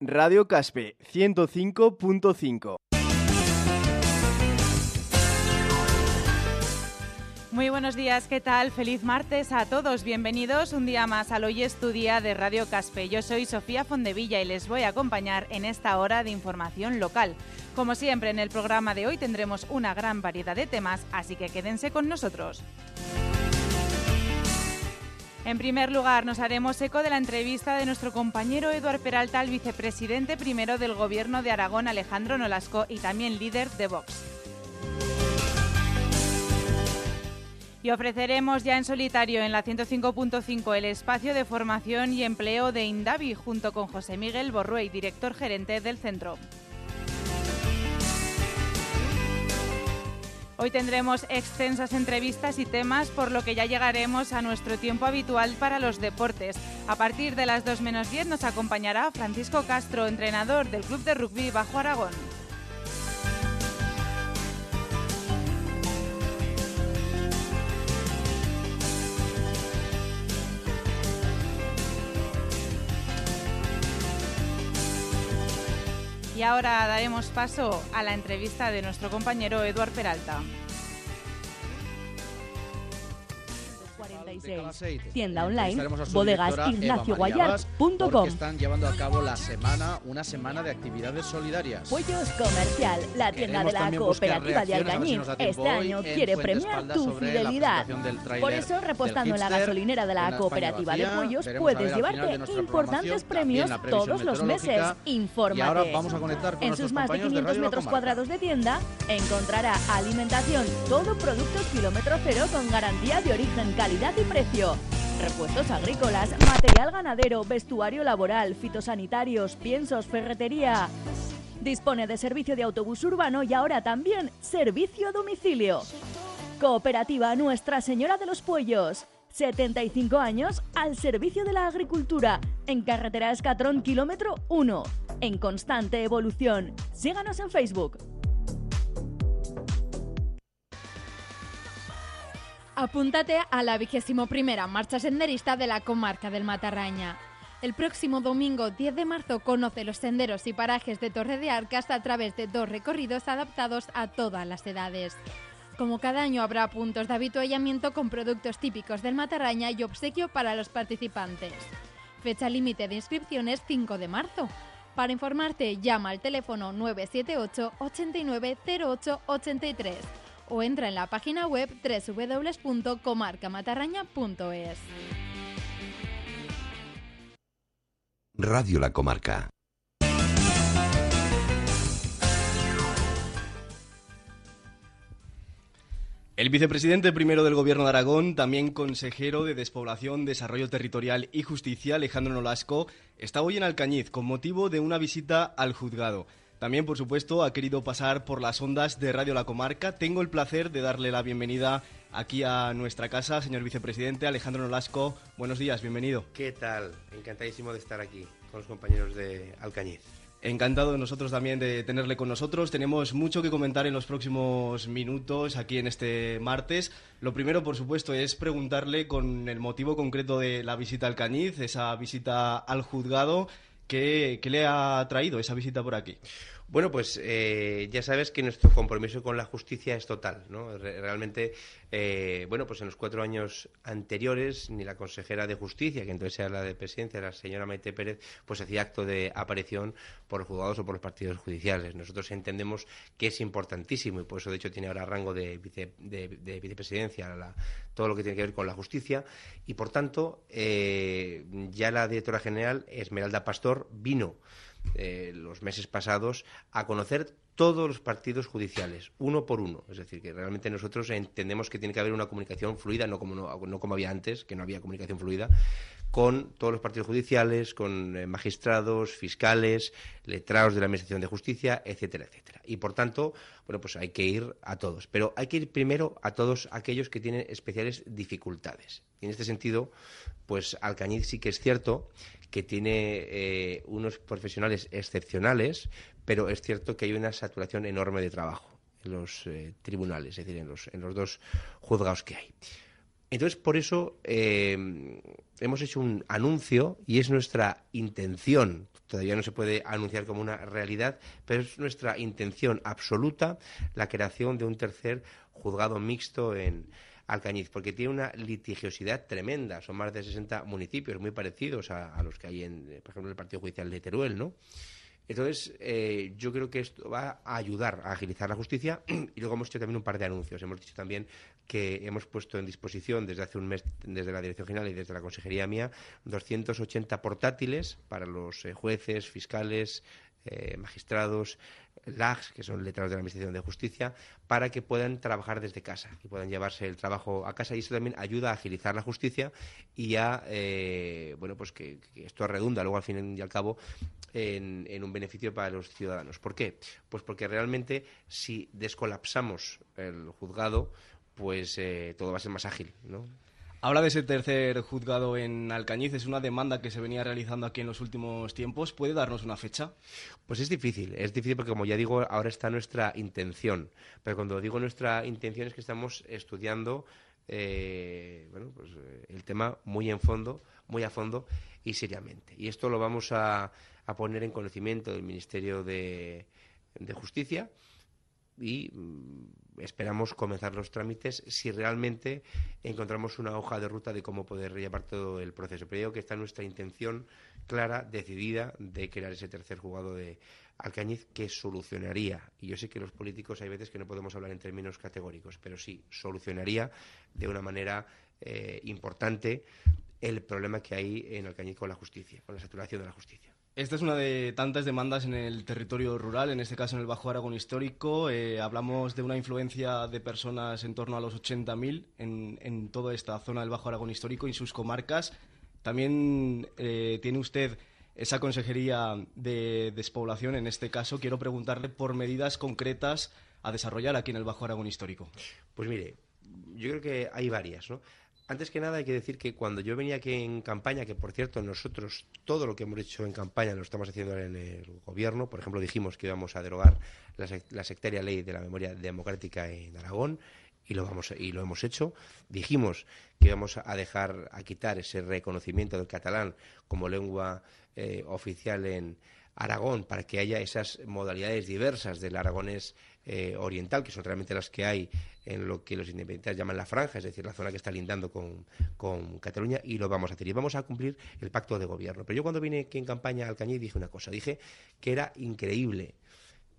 Radio Caspe 105.5. Muy buenos días, ¿qué tal? Feliz martes a todos. Bienvenidos un día más al Hoy Estudia de Radio Caspe. Yo soy Sofía Fondevilla y les voy a acompañar en esta hora de información local. Como siempre, en el programa de hoy tendremos una gran variedad de temas, así que quédense con nosotros. En primer lugar, nos haremos eco de la entrevista de nuestro compañero Eduard Peralta al vicepresidente primero del Gobierno de Aragón, Alejandro Nolasco, y también líder de Vox. Y ofreceremos ya en solitario en la 105.5 el espacio de formación y empleo de Indavi junto con José Miguel Borruey, director gerente del centro. Hoy tendremos extensas entrevistas y temas, por lo que ya llegaremos a nuestro tiempo habitual para los deportes. A partir de las 2 menos 10 nos acompañará Francisco Castro, entrenador del Club de Rugby Bajo Aragón. Y ahora daremos paso a la entrevista de nuestro compañero Eduard Peralta. Tienda online, bodegasignacio.com. Están llevando a cabo la semana, una semana de actividades solidarias. Pollos Comercial, la tienda de la cooperativa de Alcañiz. Este año quiere premiar tu fidelidad. Por eso, repostando en la gasolinera de la cooperativa de pollos, puedes llevarte importantes premios todos los meses. Infórmate. Y ahora vamos a conectar con En sus más de 500 metros cuadrados de tienda, encontrará alimentación, todo productos kilómetro cero con garantía de origen, calidad y precio. Repuestos agrícolas, material ganadero, vestuario laboral, fitosanitarios, piensos, ferretería. Dispone de servicio de autobús urbano y ahora también servicio a domicilio. Cooperativa Nuestra Señora de los Puellos. 75 años al servicio de la agricultura. En carretera Escatrón, kilómetro 1. En constante evolución. Síganos en Facebook. Apúntate a la vigésimo marcha senderista de la comarca del Matarraña. El próximo domingo 10 de marzo conoce los senderos y parajes de Torre de Arcas a través de dos recorridos adaptados a todas las edades. Como cada año habrá puntos de habituallamiento con productos típicos del Matarraña y obsequio para los participantes. Fecha límite de inscripciones 5 de marzo. Para informarte llama al teléfono 978 89 08 83 o entra en la página web www.comarcamatarraña.es. Radio La Comarca. El vicepresidente primero del Gobierno de Aragón, también consejero de Despoblación, Desarrollo Territorial y Justicia, Alejandro Nolasco, está hoy en Alcañiz con motivo de una visita al juzgado. También, por supuesto, ha querido pasar por las ondas de Radio La Comarca. Tengo el placer de darle la bienvenida aquí a nuestra casa, señor vicepresidente Alejandro Nolasco. Buenos días, bienvenido. ¿Qué tal? Encantadísimo de estar aquí con los compañeros de Alcañiz. Encantado nosotros también de tenerle con nosotros. Tenemos mucho que comentar en los próximos minutos aquí en este martes. Lo primero, por supuesto, es preguntarle con el motivo concreto de la visita al Cañiz, esa visita al juzgado. ¿Qué, ¿Qué, le ha traído esa visita por aquí? Bueno, pues eh, ya sabes que nuestro compromiso con la justicia es total, ¿no? Realmente, eh, bueno, pues en los cuatro años anteriores, ni la consejera de justicia, que entonces era la de presidencia, la señora Maite Pérez, pues hacía acto de aparición por los juzgados o por los partidos judiciales. Nosotros entendemos que es importantísimo y por eso, de hecho, tiene ahora rango de, vice, de, de vicepresidencia la, todo lo que tiene que ver con la justicia y, por tanto, eh, ya la directora general, Esmeralda Pastor, vino eh, los meses pasados a conocer todos los partidos judiciales, uno por uno. Es decir, que realmente nosotros entendemos que tiene que haber una comunicación fluida, no como, no, no como había antes, que no había comunicación fluida, con todos los partidos judiciales, con eh, magistrados, fiscales, letrados de la Administración de Justicia, etcétera, etcétera. Y por tanto, bueno, pues hay que ir a todos. Pero hay que ir primero a todos aquellos que tienen especiales dificultades. Y en este sentido, pues Alcañiz sí que es cierto que tiene eh, unos profesionales excepcionales, pero es cierto que hay una saturación enorme de trabajo en los eh, tribunales, es decir, en los, en los dos juzgados que hay. Entonces, por eso eh, hemos hecho un anuncio y es nuestra intención, todavía no se puede anunciar como una realidad, pero es nuestra intención absoluta la creación de un tercer juzgado mixto en Alcañiz, porque tiene una litigiosidad tremenda. Son más de 60 municipios muy parecidos a, a los que hay en, por ejemplo, el Partido Judicial de Teruel, ¿no? Entonces, eh, yo creo que esto va a ayudar a agilizar la justicia y luego hemos hecho también un par de anuncios. Hemos dicho también que hemos puesto en disposición desde hace un mes, desde la Dirección General y desde la Consejería mía, 280 portátiles para los eh, jueces, fiscales, eh, magistrados, LAGs, que son letrados de la Administración de Justicia, para que puedan trabajar desde casa y puedan llevarse el trabajo a casa. Y eso también ayuda a agilizar la justicia y a, eh, bueno, pues que, esto redunda luego al fin y al cabo en, un beneficio para los ciudadanos. ¿Por qué? Pues porque realmente si descolapsamos el juzgado, pues eh, todo va a ser más ágil, ¿no? Habla de ese tercer juzgado en Alcañiz, es una demanda que se venía realizando aquí en los últimos tiempos. ¿Puede darnos una fecha? Pues es difícil, es difícil porque como ya digo, ahora está nuestra intención. Pero cuando digo nuestra intención es que estamos estudiando eh, bueno, pues, eh, el tema muy en fondo, muy a fondo y seriamente. Y esto lo vamos a, poner en conocimiento del Ministerio de Justicia y mm, esperamos comenzar los trámites si realmente encontramos una hoja de ruta de cómo poder llevar todo el proceso. Pero digo que está nuestra intención clara, decidida, de crear ese tercer jugado de Alcañiz que solucionaría, y yo sé que los políticos hay veces que no podemos hablar en términos categóricos, pero sí, solucionaría de una manera eh, importante el problema que hay en Alcañiz con la justicia, con la saturación de la justicia. Esta es una de tantas demandas en el territorio rural, en este caso en el Bajo Aragón Histórico. Eh, hablamos de una influencia de personas en torno a los 80.000 en, en toda esta zona del Bajo Aragón Histórico y sus comarcas. También eh, tiene usted esa consejería de despoblación. En este caso, quiero preguntarle por medidas concretas a desarrollar aquí en el Bajo Aragón Histórico. Pues mire, yo creo que hay varias, ¿no? Antes que nada hay que decir que cuando yo venía aquí en campaña, que por cierto nosotros todo lo que hemos hecho en campaña lo estamos haciendo en el gobierno, por ejemplo dijimos que íbamos a derogar la, sectaria ley de la memoria democrática en Aragón y lo vamos y lo hemos hecho. Dijimos que íbamos a dejar a quitar ese reconocimiento del catalán como lengua eh, oficial en Aragón para que haya esas modalidades diversas del aragonés eh, oriental, que son realmente las que hay en lo que los independentistas llaman la franja, es decir, la zona que está lindando con, Cataluña, y lo vamos a hacer. Y vamos a cumplir el pacto de gobierno. Pero yo cuando vine aquí en campaña al Cañí dije una cosa, dije que era increíble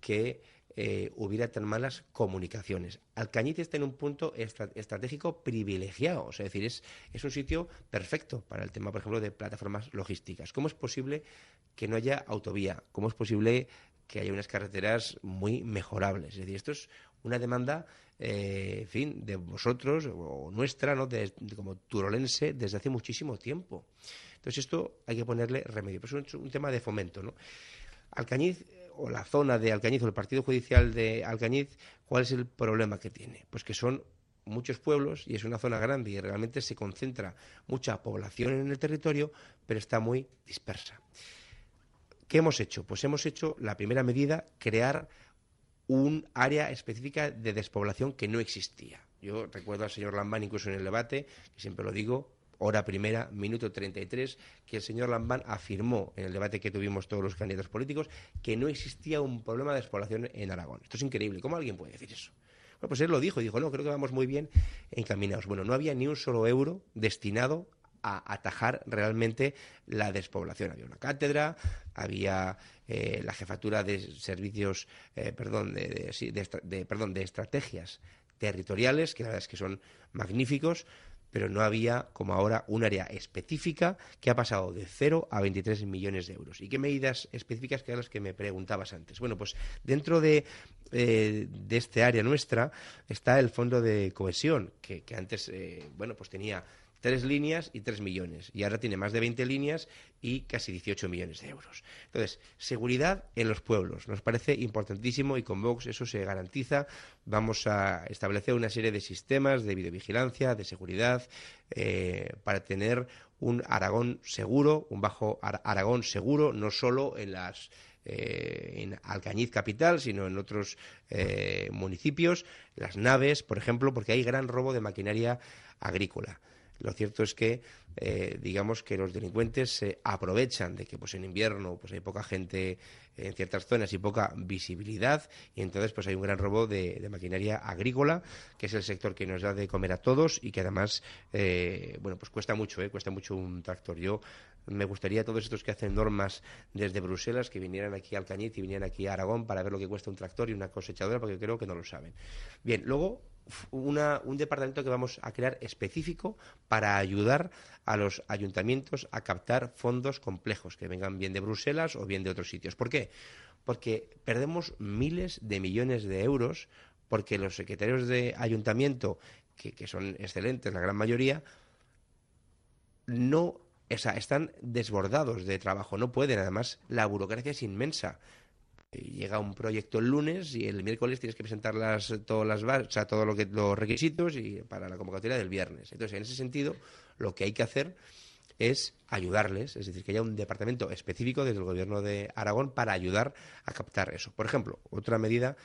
que eh, hubiera tan malas comunicaciones. Alcañiz está en un punto estratégico privilegiado, es decir, es, es un sitio perfecto para el tema, por ejemplo, de plataformas logísticas. ¿Cómo es posible que no haya autovía? ¿Cómo es posible que haya unas carreteras muy mejorables. Es decir, esto es una demanda, eh, en fin, de vosotros o nuestra, ¿no? De, como turolense desde hace muchísimo tiempo. Entonces esto hay que ponerle remedio. Pero es un, tema de fomento, ¿no? Alcañiz o la zona de Alcañiz o el partido judicial de Alcañiz, ¿cuál es el problema que tiene? Pues que son muchos pueblos y es una zona grande y realmente se concentra mucha población en el territorio, pero está muy dispersa. ¿Qué hemos hecho? Pues hemos hecho la primera medida, crear un área específica de despoblación que no existía. Yo recuerdo al señor Lambán, incluso en el debate, que siempre lo digo, hora primera, minuto 33, que el señor Lambán afirmó en el debate que tuvimos todos los candidatos políticos que no existía un problema de despoblación en Aragón. Esto es increíble. ¿Cómo alguien puede decir eso? Bueno, pues él lo dijo, dijo, no, creo que vamos muy bien encaminados. Bueno, no había ni un solo euro destinado a atajar realmente la despoblación. Había una cátedra, había eh, la jefatura de servicios, eh, perdón, de, perdón, de estrategias territoriales, que la verdad es que son magníficos, pero no había, como ahora, un área específica que ha pasado de 0 a 23 millones de euros. ¿Y qué medidas específicas que eran las que me preguntabas antes? Bueno, pues dentro de, eh, de este área nuestra está el Fondo de Cohesión, que, antes, bueno, pues tenía tres líneas y tres millones. Y ahora tiene más de 20 líneas y casi 18 millones de euros. Entonces, seguridad en los pueblos. Nos parece importantísimo y con Vox eso se garantiza. Vamos a establecer una serie de sistemas de videovigilancia, de seguridad, eh, para tener un Aragón seguro, un bajo Aragón seguro, no solo en las eh, en Alcañiz capital, sino en otros eh, municipios, las naves, por ejemplo, porque hay gran robo de maquinaria agrícola. Lo cierto es que, eh, digamos que los delincuentes se aprovechan de que pues en invierno pues hay poca gente en ciertas zonas y poca visibilidad y entonces pues hay un gran robo de, maquinaria agrícola que es el sector que nos da de comer a todos y que además eh, bueno pues cuesta mucho eh, cuesta mucho un tractor. Yo me gustaría a todos estos que hacen normas desde Bruselas que vinieran aquí al Cañiz y vinieran aquí a Aragón para ver lo que cuesta un tractor y una cosechadora porque creo que no lo saben. Bien luego un departamento que vamos a crear específico para ayudar a los ayuntamientos a captar fondos complejos que vengan bien de Bruselas o bien de otros sitios. ¿Por qué? Porque perdemos miles de millones de euros porque los secretarios de ayuntamiento, que, son excelentes la gran mayoría, no están desbordados de trabajo, no pueden. Además, la burocracia es inmensa llega un proyecto el lunes y el miércoles tienes que presentar las, todas las, todo lo que, los requisitos y para la convocatoria del viernes. Entonces, en ese sentido, lo que hay que hacer es ayudarles, es decir, que haya un departamento específico desde el gobierno de Aragón para ayudar a captar eso. Por ejemplo, otra medida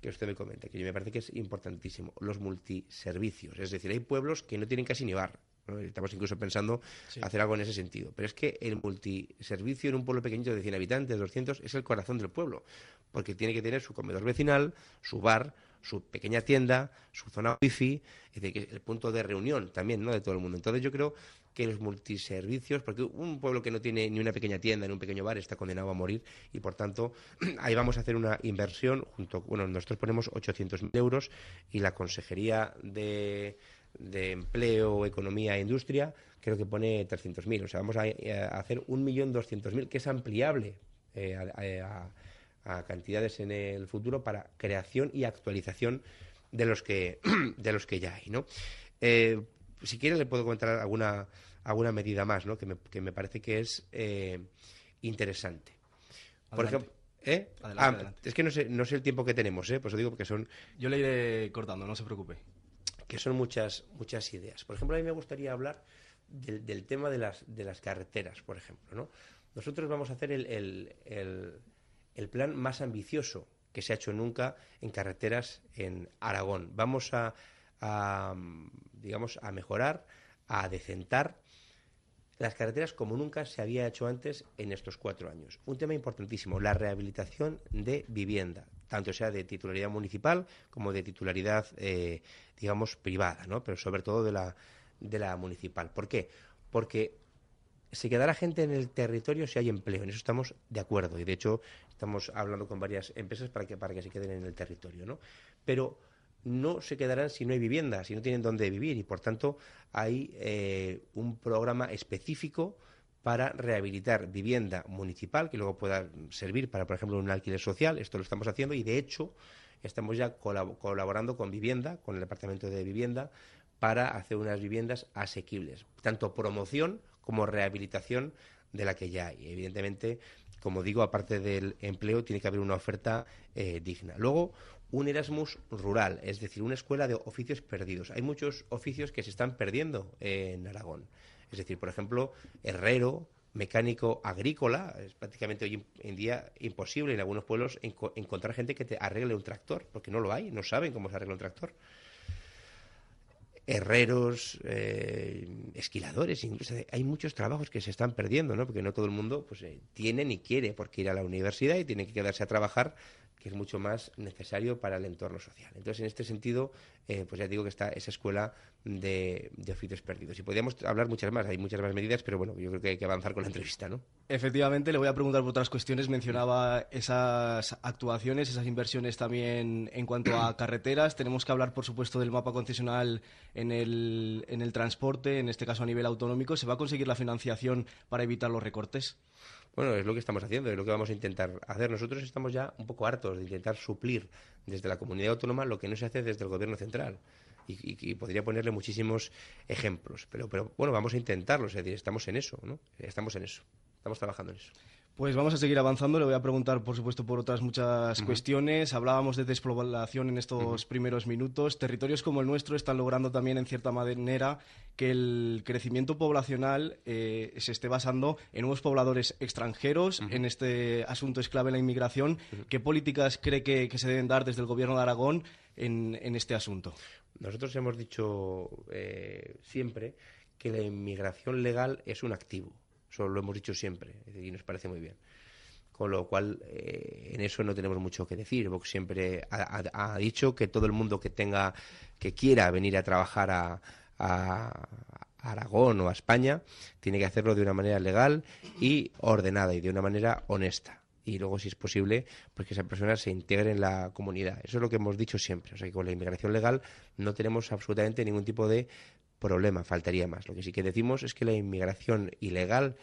que usted me comenta, que me parece que es importantísimo, los multiservicios. Es decir, hay pueblos que no tienen casi ni bar. Estamos incluso pensando hacer algo en ese sentido. Pero es que el multiservicio en un pueblo pequeñito de 100 habitantes, 200, es el corazón del pueblo. Porque tiene que tener su comedor vecinal, su bar, su pequeña tienda, su zona wifi, es decir, el punto de reunión también ¿no? de todo el mundo. Entonces yo creo que los multiservicios, porque un pueblo que no tiene ni una pequeña tienda, ni un pequeño bar, está condenado a morir y por tanto ahí vamos a hacer una inversión junto, bueno, nosotros ponemos 800.000 euros y la Consejería de de empleo, economía e industria, creo que pone 300.000. O sea, vamos a, hacer 1.200.000, que es ampliable eh, a, cantidades en el futuro para creación y actualización de los que, de los que ya hay, ¿no? Eh, si quiere le puedo comentar alguna, alguna medida más, ¿no? Que me, que me parece que es eh, interesante. Por ejemplo... Ah, es que no sé, no sé el tiempo que tenemos, ¿eh? Pues os digo que son... Yo le iré cortando, no se preocupe que son muchas, muchas ideas. Por ejemplo, a mí me gustaría hablar del, tema de las, de las carreteras, por ejemplo. ¿no? Nosotros vamos a hacer el, el, plan más ambicioso que se ha hecho nunca en carreteras en Aragón. Vamos a, digamos, a mejorar, a decentar las carreteras como nunca se había hecho antes en estos cuatro años. Un tema importantísimo, la rehabilitación de vivienda tanto sea de titularidad municipal como de titularidad, eh, digamos, privada, ¿no? Pero sobre todo de la, de la municipal. ¿Por qué? Porque se quedará gente en el territorio si hay empleo. En eso estamos de acuerdo. Y de hecho, estamos hablando con varias empresas para que, para que se queden en el territorio, ¿no? Pero no se quedarán si no hay vivienda, si no tienen dónde vivir. Y por tanto, hay eh, un programa específico para rehabilitar vivienda municipal que luego pueda servir para, por ejemplo, un alquiler social. Esto lo estamos haciendo y, de hecho, estamos ya colaborando con Vivienda, con el Departamento de Vivienda, para hacer unas viviendas asequibles, tanto promoción como rehabilitación de la que ya hay. Evidentemente, como digo, aparte del empleo, tiene que haber una oferta eh, digna. Luego, un Erasmus rural, es decir, una escuela de oficios perdidos. Hay muchos oficios que se están perdiendo en Aragón. Es decir, por ejemplo, herrero, mecánico agrícola, es prácticamente hoy en día imposible en algunos pueblos encontrar gente que te arregle un tractor, porque no lo hay, no saben cómo se arregla un tractor. Herreros, eh, esquiladores, incluso hay muchos trabajos que se están perdiendo, ¿no? Porque no todo el mundo pues, eh, tiene ni quiere porque ir a la universidad y tiene que quedarse a trabajar que es mucho más necesario para el entorno social. Entonces, en este sentido, eh, pues ya digo que está esa escuela de, oficios perdidos. Y podríamos hablar muchas más, hay muchas más medidas, pero bueno, yo creo que hay que avanzar con la entrevista, ¿no? Efectivamente, le voy a preguntar por otras cuestiones. Mencionaba esas actuaciones, esas inversiones también en cuanto a carreteras. Tenemos que hablar, por supuesto, del mapa concesional en el, en el transporte, en este caso a nivel autonómico. ¿Se va a conseguir la financiación para evitar los recortes? Bueno, es lo que estamos haciendo, es lo que vamos a intentar hacer. Nosotros estamos ya un poco hartos de intentar suplir desde la comunidad autónoma lo que no se hace desde el gobierno central. Y, podría ponerle muchísimos ejemplos. Pero, pero bueno, vamos a intentarlo, estamos en eso, ¿no? Estamos en eso, estamos trabajando en eso. Pues vamos a seguir avanzando. Le voy a preguntar, por supuesto, por otras muchas cuestiones. Hablábamos de despoblación en estos primeros minutos. Territorios como el nuestro están logrando también, en cierta manera, que el crecimiento poblacional eh, se esté basando en nuevos pobladores extranjeros. En este asunto es clave la inmigración. ¿Qué políticas cree que, se deben dar desde el Gobierno de Aragón en, este asunto? Nosotros hemos dicho eh, siempre que la inmigración legal es un activo. Eso lo hemos dicho siempre y nos parece muy bien. Con lo cual, eh, en eso no tenemos mucho que decir. Vox siempre ha, dicho que todo el mundo que tenga, que quiera venir a trabajar a, Aragón o a España, tiene que hacerlo de una manera legal y ordenada y de una manera honesta. Y luego, si es posible, pues que esa persona se integre en la comunidad. Eso es lo que hemos dicho siempre. O sea, que con la inmigración legal no tenemos absolutamente ningún tipo de problema, faltaría más. Lo que sí que decimos es que la inmigración ilegal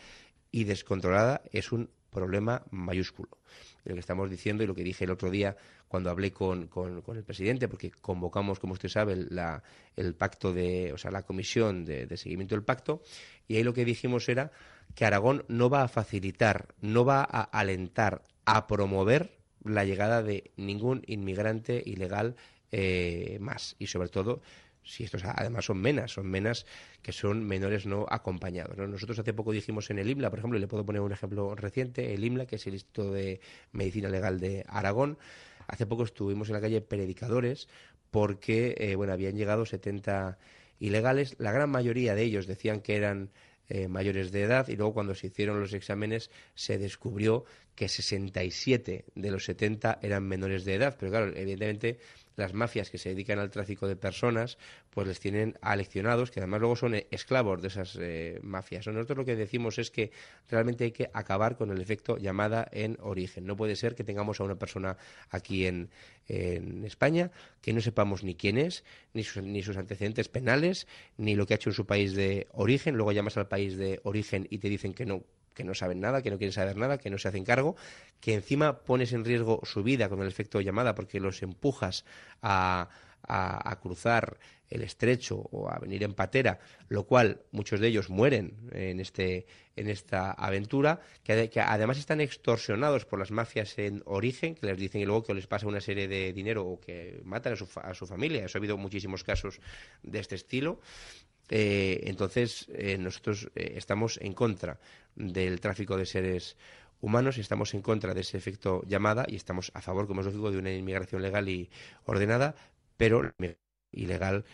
y descontrolada es un problema mayúsculo. Lo que estamos diciendo y lo que dije el otro día cuando hablé con, con, el presidente, porque convocamos, como usted sabe, la, el pacto de, o sea, la comisión de, seguimiento del pacto, y ahí lo que dijimos era que Aragón no va a facilitar, no va a alentar, a promover la llegada de ningún inmigrante ilegal eh, más, y sobre todo si estos además son menas, son menas que son menores no acompañados. Nosotros hace poco dijimos en el IMLA, por ejemplo, y le puedo poner un ejemplo reciente, el IMLA, que es el Instituto de Medicina Legal de Aragón, hace poco estuvimos en la calle Predicadores porque eh, bueno, habían llegado 70 ilegales, la gran mayoría de ellos decían que eran eh, mayores de edad y luego cuando se hicieron los exámenes se descubrió que 67 de los 70 eran menores de edad, pero claro, evidentemente las mafias que se dedican al tráfico de personas, pues les tienen aleccionados, que además luego son esclavos de esas eh, mafias. Nosotros lo que decimos es que realmente hay que acabar con el efecto llamada en origen. No puede ser que tengamos a una persona aquí en, España que no sepamos ni quién es, ni sus, ni sus antecedentes penales, ni lo que ha hecho en su país de origen. Luego llamas al país de origen y te dicen que no que no saben nada, que no quieren saber nada, que no se hacen cargo, que encima pones en riesgo su vida con el efecto llamada porque los empujas a, cruzar el estrecho o a venir en patera, lo cual muchos de ellos mueren en, este, en esta aventura, que, además están extorsionados por las mafias en origen, que les dicen y luego que les pasa una serie de dinero o que matan a su, a su familia. Eso ha habido muchísimos casos de este estilo. Eh, entonces, eh, nosotros eh, estamos en contra del tráfico de seres humanos y estamos en contra de ese efecto llamada y estamos a favor, como es lógico, de una inmigración legal y ordenada, pero ilegal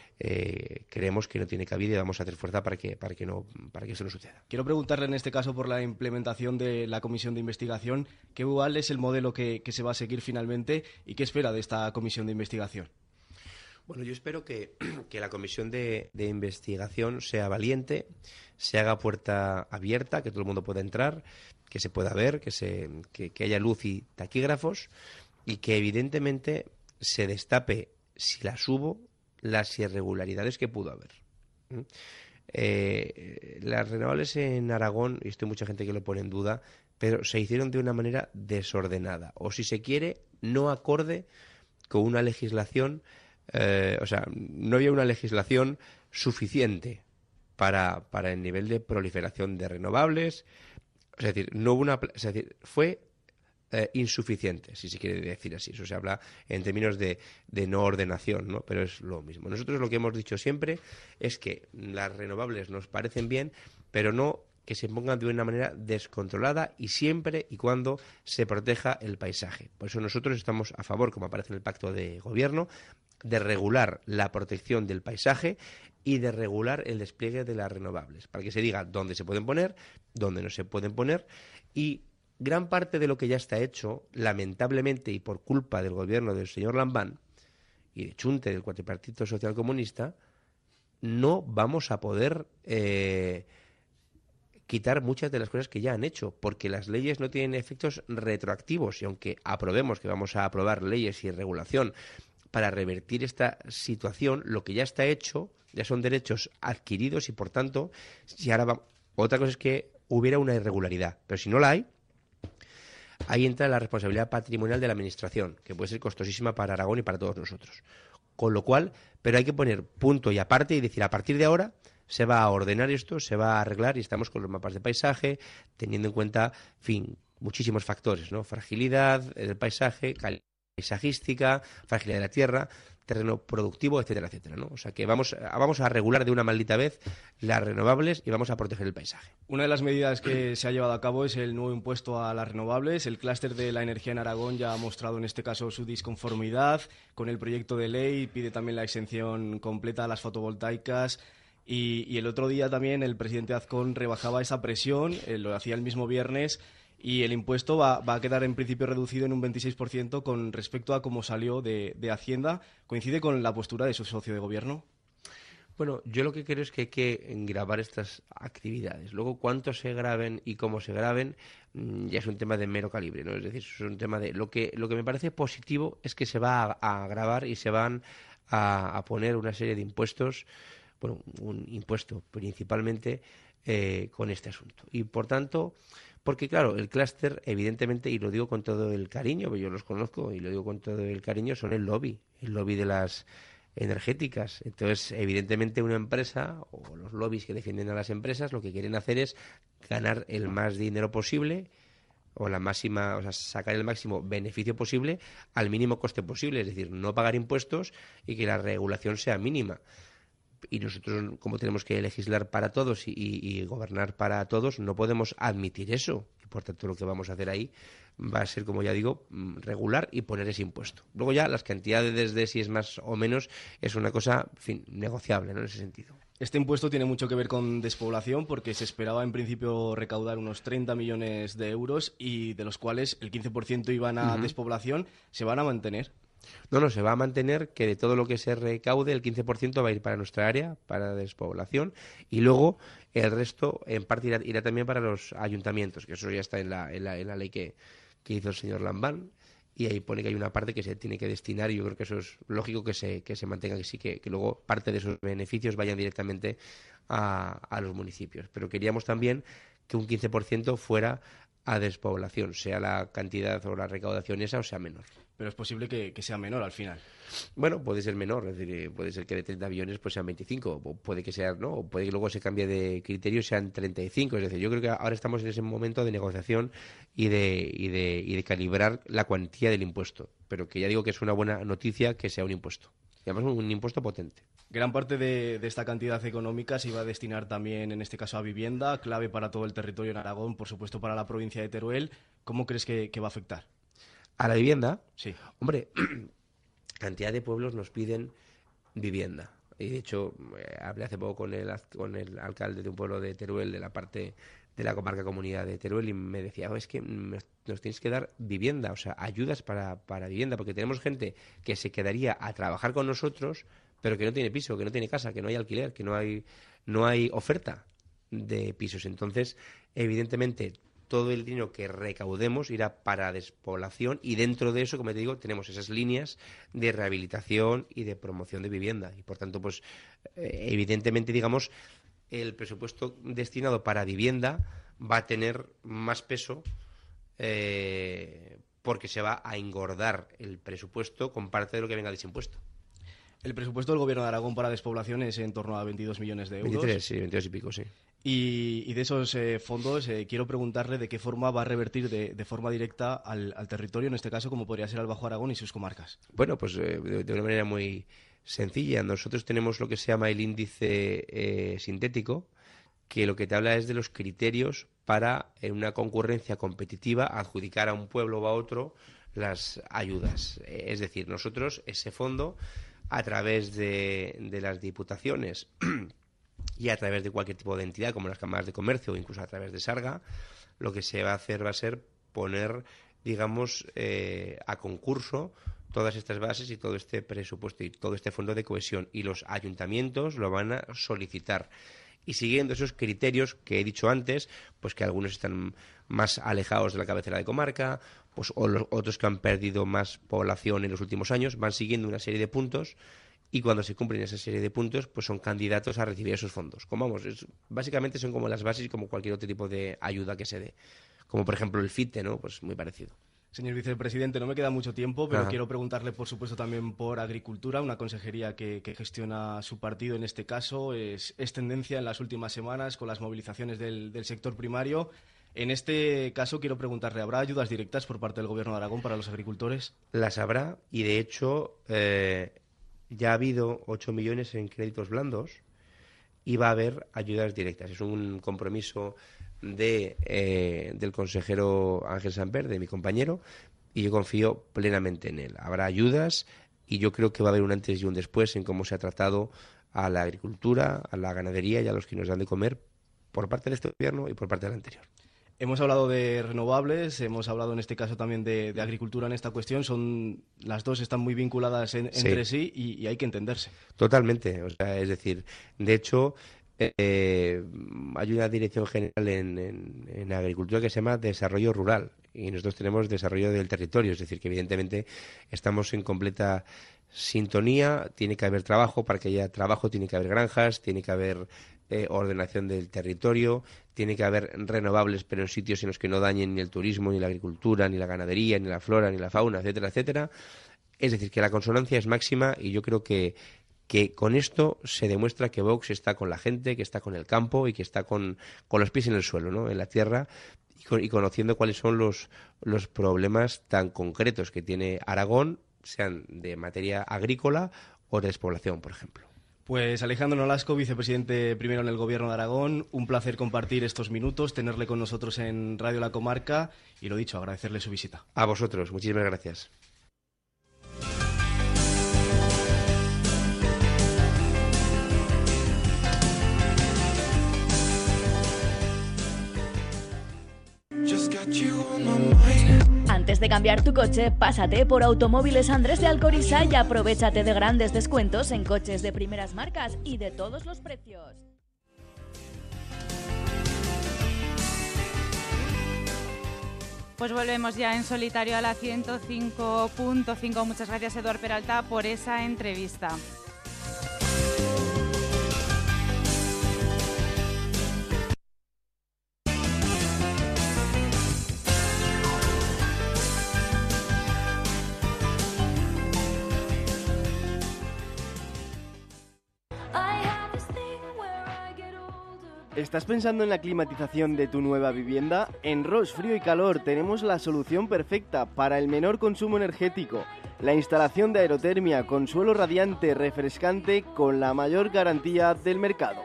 creemos que no tiene cabida y vamos a hacer fuerza para que para que no para que eso no suceda. Quiero preguntarle en este caso por la implementación de la comisión de investigación, ¿qué cuál es el modelo que se va a seguir finalmente y qué espera de esta comisión de investigación? Bueno, yo espero que, la comisión de, investigación sea valiente, se haga puerta abierta, que todo el mundo pueda entrar, que se pueda ver, que, se, que, haya luz y taquígrafos y que evidentemente se destape, si las hubo, las irregularidades que pudo haber. Eh, las renovables en Aragón, y esto mucha gente que lo pone en duda, pero se hicieron de una manera desordenada, o si se quiere, no acorde con una legislación eh, o sea, no había una legislación suficiente para, para el nivel de proliferación de renovables. Es decir, no hubo una, es decir, fue eh, insuficiente, si se quiere decir así. Eso se habla en términos de, de, no ordenación, ¿no? Pero es lo mismo. Nosotros lo que hemos dicho siempre es que las renovables nos parecen bien, pero no que se pongan de una manera descontrolada y siempre y cuando se proteja el paisaje. Por eso nosotros estamos a favor, como aparece en el pacto de gobierno, de regular la protección del paisaje y de regular el despliegue de las renovables, para que se diga dónde se pueden poner, dónde no se pueden poner y gran parte de lo que ya está hecho, lamentablemente y por culpa del gobierno del señor Lambán y de Chunte del Cuatripartito Social Comunista, no vamos a poder eh, quitar muchas de las cosas que ya han hecho, porque las leyes no tienen efectos retroactivos y aunque aprobemos que vamos a aprobar leyes y regulación para revertir esta situación, lo que ya está hecho ya son derechos adquiridos y por tanto, si ahora otra cosa es que hubiera una irregularidad, pero si no la hay, ahí entra la responsabilidad patrimonial de la administración, que puede ser costosísima para Aragón y para todos nosotros. Con lo cual, pero hay que poner punto y aparte y decir, a partir de ahora se va a ordenar esto, se va a arreglar y estamos con los mapas de paisaje, teniendo en cuenta, en fin, muchísimos factores, ¿no? Fragilidad del paisaje, calidad paisajística, fragilidad de la tierra, terreno productivo, etcétera, etcétera. O sea que vamos, vamos a regular de una maldita vez las renovables y vamos a proteger el paisaje. Una de las medidas que se ha llevado a cabo es el nuevo impuesto a las renovables. El clúster de la energía en Aragón ya ha mostrado en este caso su disconformidad con el proyecto de ley, pide también la exención completa a las fotovoltaicas Y, el otro día también el presidente Azcón rebajaba esa presión, eh, lo hacía el mismo viernes, y el impuesto va, a quedar en principio reducido en un 26% con respecto a cómo salió de, Hacienda. ¿Coincide con la postura de su socio de gobierno? Bueno, yo lo que creo es que hay que grabar estas actividades. Luego, cuánto se graben y cómo se graben, mm, ya es un tema de mero calibre, ¿no? Es decir, es un tema de... Lo que, lo que me parece positivo es que se va a, grabar y se van a, poner una serie de impuestos, bueno, un impuesto principalmente eh, con este asunto. Y, por tanto, porque claro, el clúster, evidentemente, y lo digo con todo el cariño, yo los conozco y lo digo con todo el cariño, son el lobby, el lobby de las energéticas. Entonces, evidentemente, una empresa o los lobbies que defienden a las empresas lo que quieren hacer es ganar el más dinero posible o la máxima, o sea, sacar el máximo beneficio posible al mínimo coste posible, es decir, no pagar impuestos y que la regulación sea mínima y nosotros, como tenemos que legislar para todos y, gobernar para todos, no podemos admitir eso. Y por tanto, lo que vamos a hacer ahí va a ser, como ya digo, mm, regular y poner ese impuesto. Luego ya las cantidades de si es más o menos es una cosa, fin, negociable ¿no? en ese sentido. Este impuesto tiene mucho que ver con despoblación porque se esperaba en principio recaudar unos 30 millones de euros y de los cuales el 15% iban a despoblación. ¿Se van a mantener? No, no, se va a mantener que de todo lo que se recaude, el 15% va a ir para nuestra área, para despoblación, y luego el resto en parte irá, también para los ayuntamientos, que eso ya está en la, en la, en la ley que, hizo el señor Lambán, y ahí pone que hay una parte que se tiene que destinar y yo creo que eso es lógico que se, que se mantenga, que sí, que, que luego parte de esos beneficios vayan directamente a, a los municipios. Pero queríamos también que un 15% fuera a despoblación, sea la cantidad o la recaudación esa o sea menor pero es posible que, sea menor al final. Bueno, puede ser menor, es decir, puede ser que de 30 aviones pues sean 25, o puede que sea, ¿no? O puede que luego se cambie de criterio y sean 35, es decir, yo creo que ahora estamos en ese momento de negociación y de, y de, y de calibrar la cuantía del impuesto, pero que ya digo que es una buena noticia que sea un impuesto, y además un impuesto potente. Gran parte de, esta cantidad económica se iba a destinar también, en este caso, a vivienda, clave para todo el territorio en Aragón, por supuesto para la provincia de Teruel. ¿Cómo crees que va a afectar? a la vivienda, sí. hombre, cantidad de pueblos nos piden vivienda. Y de hecho, eh, hablé hace poco con el, con el alcalde de un pueblo de Teruel, de la parte de la comarca comunidad de Teruel, y me decía, oh, es que nos tienes que dar vivienda, o sea, ayudas para, para vivienda, porque tenemos gente que se quedaría a trabajar con nosotros, pero que no tiene piso, que no tiene casa, que no hay alquiler, que no hay, no hay oferta de pisos. Entonces, evidentemente, todo el dinero que recaudemos irá para despoblación y dentro de eso, como te digo, tenemos esas líneas de rehabilitación y de promoción de vivienda. Y por tanto, pues eh, evidentemente, digamos, el presupuesto destinado para vivienda va a tener más peso eh, porque se va a engordar el presupuesto con parte de lo que venga de ese impuesto. El presupuesto del Gobierno de Aragón para despoblación es en torno a 22 millones de euros. 23, sí, 22 y pico, sí. Y, de esos eh, fondos eh, quiero preguntarle de qué forma va a revertir de, forma directa al, territorio, en este caso como podría ser al Bajo Aragón y sus comarcas. Bueno, pues eh, de, una manera muy sencilla. Nosotros tenemos lo que se llama el índice sintético, que lo que te habla es de los criterios para, en una concurrencia competitiva, adjudicar a un pueblo o a otro las ayudas. Es decir, nosotros ese fondo, a través de, de las diputaciones, y a través de cualquier tipo de entidad, como las cámaras de comercio o incluso a través de Sarga, lo que se va a hacer va a ser poner, digamos, eh, a concurso todas estas bases y todo este presupuesto y todo este fondo de cohesión. Y los ayuntamientos lo van a solicitar. Y siguiendo esos criterios que he dicho antes, pues que algunos están más alejados de la cabecera de comarca, pues o los otros que han perdido más población en los últimos años, van siguiendo una serie de puntos y cuando se cumplen esa serie de puntos, pues son candidatos a recibir esos fondos. Como vamos, básicamente son como las bases como cualquier otro tipo de ayuda que se dé. Como por ejemplo el FITE, ¿no? Pues muy parecido. Señor vicepresidente, no me queda mucho tiempo, pero quiero preguntarle, por supuesto, también por Agricultura, una consejería que, gestiona su partido en este caso. Es, tendencia en las últimas semanas con las movilizaciones del, sector primario. En este caso, quiero preguntarle, ¿habrá ayudas directas por parte del Gobierno de Aragón para los agricultores? Las habrá y, de hecho, eh, ya ha habido 8 millones en créditos blandos y va a haber ayudas directas. Es un compromiso de, eh, del consejero Ángel Samper, de mi compañero, y yo confío plenamente en él. Habrá ayudas y yo creo que va a haber un antes y un después en cómo se ha tratado a la agricultura, a la ganadería y a los que nos dan de comer por parte de este gobierno y por parte del anterior. Hemos hablado de renovables, hemos hablado en este caso también de, agricultura en esta cuestión. Son las dos están muy vinculadas entre sí y, hay que entenderse. Totalmente. O sea, es decir, de hecho, eh, hay una dirección general en, en, agricultura que se llama desarrollo rural y nosotros tenemos desarrollo del territorio. Es decir, que evidentemente estamos en completa sintonía. Tiene que haber trabajo para que haya trabajo, tiene que haber granjas, tiene que haber eh, ordenación del territorio, tiene que haber renovables, pero en sitios en los que no dañen ni el turismo, ni la agricultura, ni la ganadería, ni la flora, ni la fauna, etcétera, etcétera. Es decir, que la consonancia es máxima y yo creo que, que con esto se demuestra que Vox está con la gente, que está con el campo y que está con, con los pies en el suelo, ¿no? en la tierra, y, conociendo cuáles son los, los problemas tan concretos que tiene Aragón, sean de materia agrícola o de despoblación, por ejemplo. Pues Alejandro Nolasco, vicepresidente primero en el Gobierno de Aragón, un placer compartir estos minutos, tenerle con nosotros en Radio La Comarca y lo dicho, agradecerle su visita. A vosotros, muchísimas gracias. Antes de cambiar tu coche, pásate por Automóviles Andrés de Alcoriza y aprovechate de grandes descuentos en coches de primeras marcas y de todos los precios. Pues volvemos ya en solitario a la 105.5. Muchas gracias, Eduard Peralta, por esa entrevista. ¿Estás pensando en la climatización de tu nueva vivienda? En Ross Frío y Calor tenemos la solución perfecta para el menor consumo energético. La instalación de aerotermia con suelo radiante refrescante con la mayor garantía del mercado.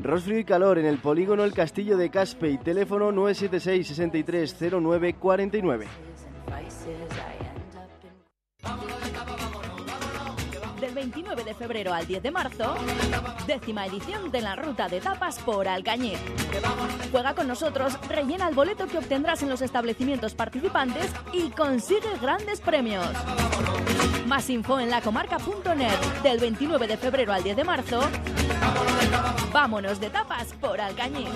Ross Frío y Calor en el polígono El Castillo de Caspe y teléfono 976 630949. del 29 de febrero al 10 de marzo, décima edición de la ruta de tapas por Alcañiz. Juega con nosotros, rellena el boleto que obtendrás en los establecimientos participantes y consigue grandes premios. Más info en lacomarca.net del 29 de febrero al 10 de marzo. Vámonos de tapas por Alcañiz.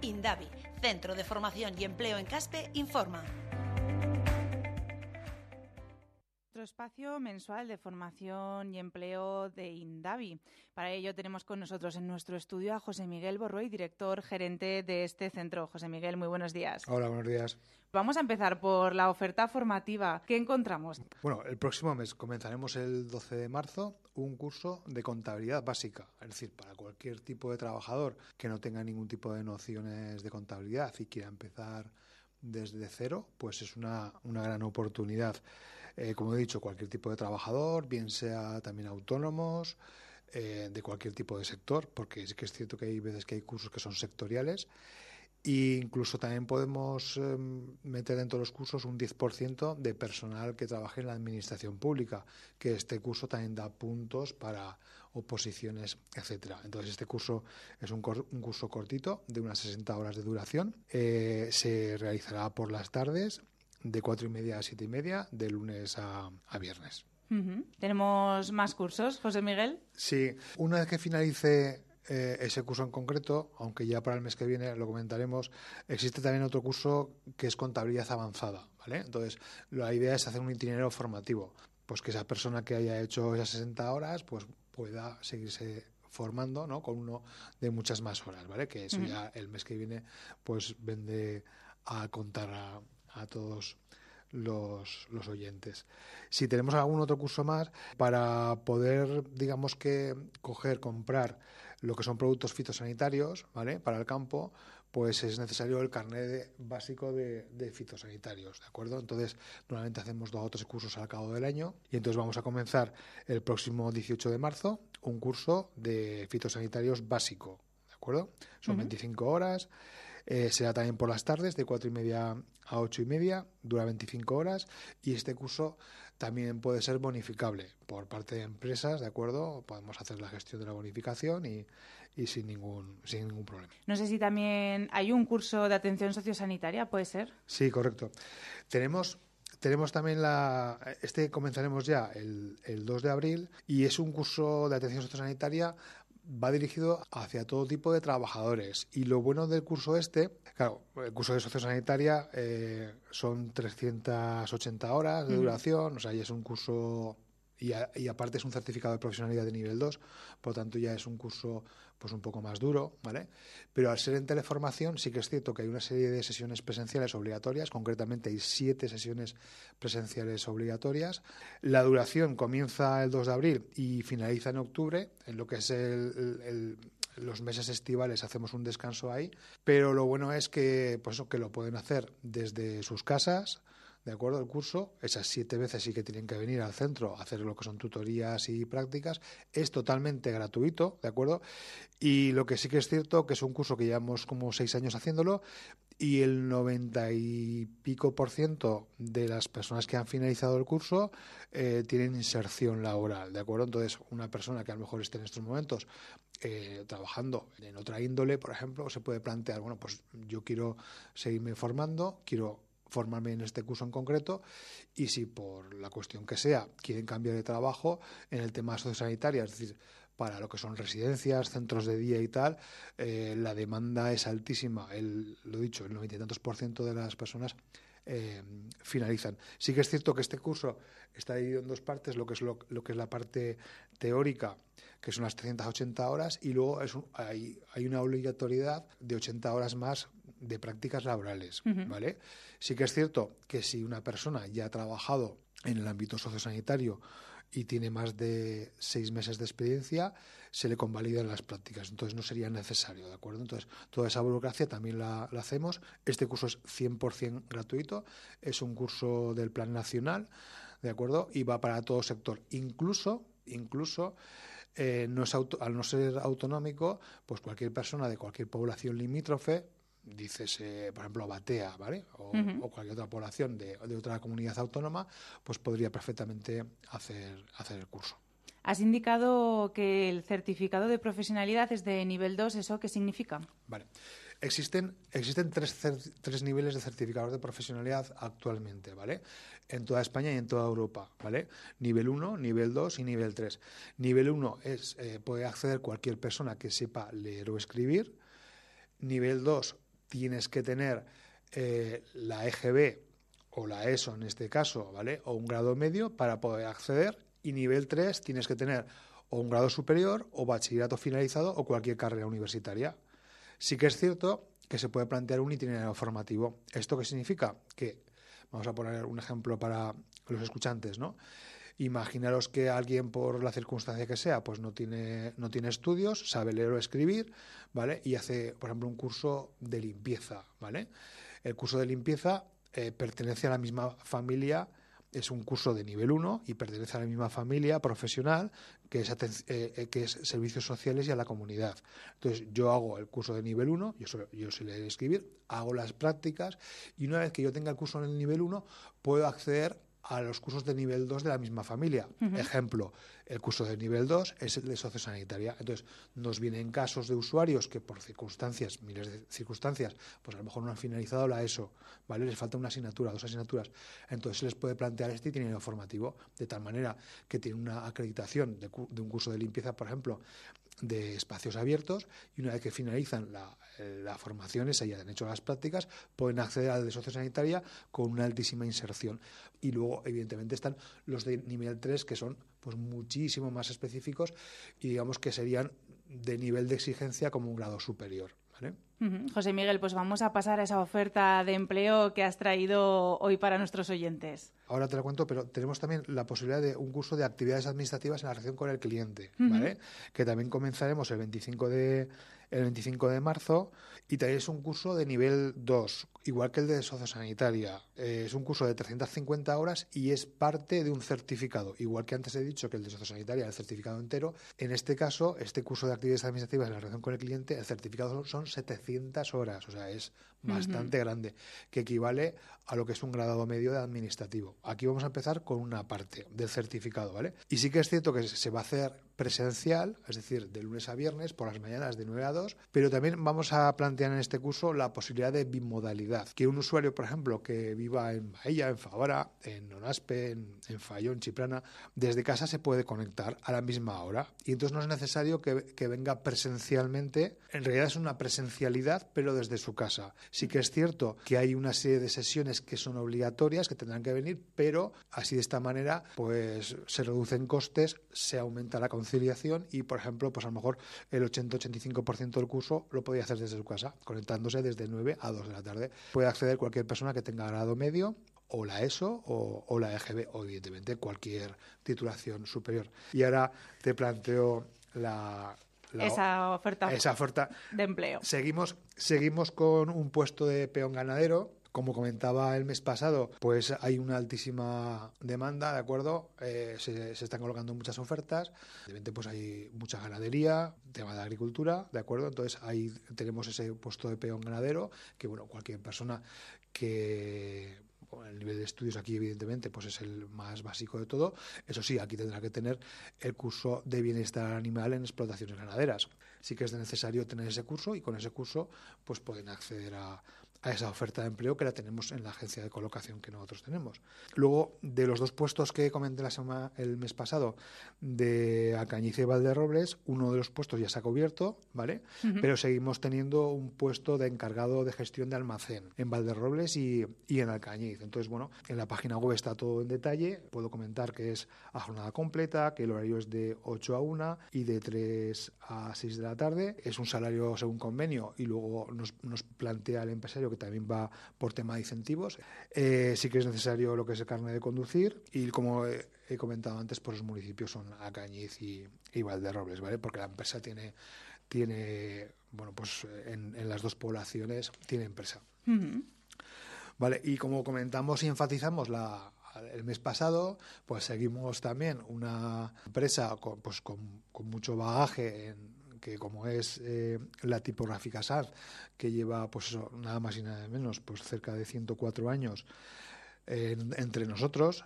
Indavi, Centro de Formación y Empleo en Caspe, informa. Espacio mensual de formación y empleo de Indavi. Para ello tenemos con nosotros en nuestro estudio a José Miguel Borroy, director gerente de este centro. José Miguel, muy buenos días. Hola, buenos días. Vamos a empezar por la oferta formativa. ¿Qué encontramos? Bueno, el próximo mes comenzaremos el 12 de marzo un curso de contabilidad básica, es decir, para cualquier tipo de trabajador que no tenga ningún tipo de nociones de contabilidad y quiera empezar desde cero, pues es una, una gran oportunidad. Eh, como he dicho, cualquier tipo de trabajador, bien sea también autónomos, eh, de cualquier tipo de sector, porque es que es cierto que hay veces que hay cursos que son sectoriales. E incluso también podemos em, meter dentro de los cursos un 10% de personal que trabaje en la administración pública, que este curso también da puntos para oposiciones, etcétera. Entonces, este curso es un, curso cortito, de unas 60 horas de duración. Eh, se realizará por las tardes de cuatro y media a siete y media, de lunes a, viernes. ¿Tenemos más cursos, José Miguel? Sí, una vez que finalice eh, ese curso en concreto, aunque ya para el mes que viene lo comentaremos, existe también otro curso que es contabilidad avanzada, ¿vale? Entonces, la idea es hacer un itinerario formativo, pues que esa persona que haya hecho esas 60 horas, pues pueda seguirse formando, ¿no? Con uno de muchas más horas, ¿vale? Que eso ya el mes que viene, pues vende a contar a, a todos los, los, oyentes. Si tenemos algún otro curso más, para poder, digamos que, coger, comprar lo que son productos fitosanitarios, ¿vale? Para el campo, pues es necesario el carnet básico de, de, fitosanitarios, ¿de acuerdo? Entonces, normalmente hacemos dos o tres cursos al cabo del año y entonces vamos a comenzar el próximo 18 de marzo un curso de fitosanitarios básico, ¿de acuerdo? Son 25 horas Eh, será también por las tardes, de cuatro y media a ocho y media, dura 25 horas y este curso también puede ser bonificable por parte de empresas, ¿de acuerdo? Podemos hacer la gestión de la bonificación y, y sin ningún, sin ningún problema. No sé si también hay un curso de atención sociosanitaria, ¿puede ser? Sí, correcto. Tenemos tenemos también la. Este comenzaremos ya el, el 2 de abril y es un curso de atención sociosanitaria va dirigido hacia todo tipo de trabajadores. Y lo bueno del curso este, claro, el curso de sociosanitaria eh, son 380 horas de duración, o sea, ya es un curso y, y, aparte es un certificado de profesionalidad de nivel 2, por lo tanto ya es un curso pues un poco más duro, ¿vale? Pero al ser en teleformación sí que es cierto que hay una serie de sesiones presenciales obligatorias, concretamente hay siete sesiones presenciales obligatorias. La duración comienza el 2 de abril y finaliza en octubre, en lo que es el, los meses estivales hacemos un descanso ahí, pero lo bueno es que, pues que lo pueden hacer desde sus casas, ¿de acuerdo? El curso, esas siete veces sí que tienen que venir al centro a hacer lo que son tutorías y prácticas, es totalmente gratuito, ¿de acuerdo? Y lo que sí que es cierto que es un curso que llevamos como seis años haciéndolo y el noventa y pico por ciento de las personas que han finalizado el curso eh, tienen inserción laboral, ¿de acuerdo? Entonces, una persona que a lo mejor esté en estos momentos eh, trabajando en otra índole, por ejemplo, se puede plantear, bueno, pues yo quiero seguirme formando, quiero formarme en este curso en concreto y si por la cuestión que sea quieren cambiar de trabajo en el tema sociosanitario, es decir, para lo que son residencias, centros de día y tal, eh, la demanda es altísima. El, lo dicho, el noventa y tantos por ciento de las personas eh, finalizan. Sí que es cierto que este curso está dividido en dos partes, lo que es lo, que es la parte teórica, que son las 380 horas, y luego es hay, hay una obligatoriedad de 80 horas más de prácticas laborales, ¿vale? Sí que es cierto que si una persona ya ha trabajado en el ámbito sociosanitario y tiene más de seis meses de experiencia, se le convalidan las prácticas. Entonces no sería necesario, ¿de acuerdo? Entonces toda esa burocracia también la, hacemos. Este curso es 100% gratuito, es un curso del Plan Nacional, ¿de acuerdo? Y va para todo sector, incluso, incluso eh, no es al no ser autonómico, pues cualquier persona de cualquier población limítrofe dices, eh, por ejemplo, Batea, ¿vale? O, cualquier otra población de, otra comunidad autónoma, pues podría perfectamente hacer, hacer el curso. Has indicado que el certificado de profesionalidad es de nivel 2, ¿eso qué significa? Vale. Existen, existen tres, tres niveles de certificados de profesionalidad actualmente, ¿vale? En toda España y en toda Europa, ¿vale? Nivel 1, nivel 2 y nivel 3. Nivel 1 es, eh, puede acceder cualquier persona que sepa leer o escribir. Nivel 2 tienes que tener eh, la EGB o la ESO en este caso, ¿vale? O un grado medio para poder acceder. Y nivel 3 tienes que tener o un grado superior o bachillerato finalizado o cualquier carrera universitaria. Sí que es cierto que se puede plantear un itinerario formativo. ¿Esto qué significa? Que, vamos a poner un ejemplo para los escuchantes, ¿no? Imaginaros que alguien, por la circunstancia que sea, pues no tiene, no tiene estudios, sabe leer o escribir, ¿vale? Y hace, por ejemplo, un curso de limpieza, ¿vale? El curso de limpieza eh, pertenece a la misma familia es un curso de nivel 1 y pertenece a la misma familia profesional que es, eh, eh, que es servicios sociales y a la comunidad. Entonces, yo hago el curso de nivel 1, yo, yo sé leer y escribir, hago las prácticas y una vez que yo tenga el curso en el nivel 1, puedo acceder a los cursos de nivel 2 de la misma familia. Ejemplo, el curso de nivel 2 es el de sociosanitaria. Entonces, nos vienen casos de usuarios que por circunstancias, miles de circunstancias, pues a lo mejor no han finalizado la ESO, ¿vale? Les falta una asignatura, dos asignaturas. Entonces, se les puede plantear este itinerario formativo de tal manera que tiene una acreditación de, de un curso de limpieza, por ejemplo, de espacios abiertos y una vez que finalizan la, eh, la formación esa y han hecho las prácticas, pueden acceder al de sociosanitaria con una altísima inserción. Y luego, evidentemente, están los de nivel 3 que son pues muchísimo más específicos y digamos que serían de nivel de exigencia como un grado superior. José Miguel, pues vamos a pasar a esa oferta de empleo que has traído hoy para nuestros oyentes. Ahora te lo cuento, pero tenemos también la posibilidad de un curso de actividades administrativas en la relación con el cliente, ¿vale? Que también comenzaremos el 25 de el 25 de marzo Y también es un curso de nivel 2, igual que el de sociosanitaria. Eh, es un curso de 350 horas y es parte de un certificado. Igual que antes he dicho que el de sociosanitaria el certificado entero, en este caso, este curso de actividades administrativas en la relación con el cliente, el certificado son 700 horas, o sea, es bastante grande, que equivale a lo que es un graduado medio de administrativo. Aquí vamos a empezar con una parte del certificado, ¿vale? Y sí que es cierto que se va a hacer presencial, es decir, de lunes a viernes por las mañanas de 9 a 2, pero también vamos a plantear en este curso la posibilidad de bimodalidad, que un usuario, por ejemplo, que viva en Bahía, en Favara, en Onaspe, en, en Fallón, Chiprana, desde casa se puede conectar a la misma hora y entonces no es necesario que, que venga presencialmente, en realidad es una presencialidad, pero desde su casa. Sí que es cierto que hay una serie de sesiones que son obligatorias, que tendrán que venir, pero así de esta manera pues se reducen costes, se aumenta la conciliación y, por ejemplo, pues a lo mejor el 80-85% del curso lo podía hacer desde su casa, conectándose desde 9 a 2 de la tarde. Puede acceder cualquier persona que tenga grado medio o la ESO o, la EGB o evidentemente cualquier titulación superior. Y ahora te planteo la, esa oferta, esa oferta de empleo. Seguimos, seguimos con un puesto de peón ganadero como comentaba el mes pasado, pues hay una altísima demanda, ¿de acuerdo? Eh, se, están colocando muchas ofertas. Evidentemente, pues hay mucha ganadería, tema de agricultura, ¿de acuerdo? Entonces ahí tenemos ese puesto de peón ganadero, que bueno, cualquier persona que el nivel de estudios aquí, evidentemente, pues es el más básico de todo. Eso sí, aquí tendrá que tener el curso de bienestar animal en explotaciones ganaderas. Sí que es necesario tener ese curso y con ese curso pues pueden acceder a, a esa oferta de empleo que la tenemos en la agencia de colocación que nosotros tenemos. Luego, de los dos puestos que comenté la semana, el mes pasado, de Alcañiz y Valderrobles, uno de los puestos ya se ha cubierto, ¿vale? Pero seguimos teniendo un puesto de encargado de gestión de almacén en Valderrobles y, y en Alcañiz. Entonces, bueno, en la página web está todo en detalle. Puedo comentar que es a jornada completa, que el horario es de 8 a 1 y de 3 a 6 de la tarde. Es un salario según convenio y luego nos, nos plantea el empresario que también va por tema de incentivos. Eh, sí que es necesario lo que es el carnet de conducir y como he, comentado antes, pues los municipios son Acañiz y, y Valderrobles, ¿vale? Porque la empresa tiene, tiene bueno, pues en, las dos poblaciones tiene empresa. Vale, y como comentamos y enfatizamos la, el mes pasado, pues seguimos también una empresa con, pues con, con mucho bagaje en, que como es eh, la tipográfica SAR, que lleva pues nada más y nada menos, pues cerca de 104 años entre nosotros,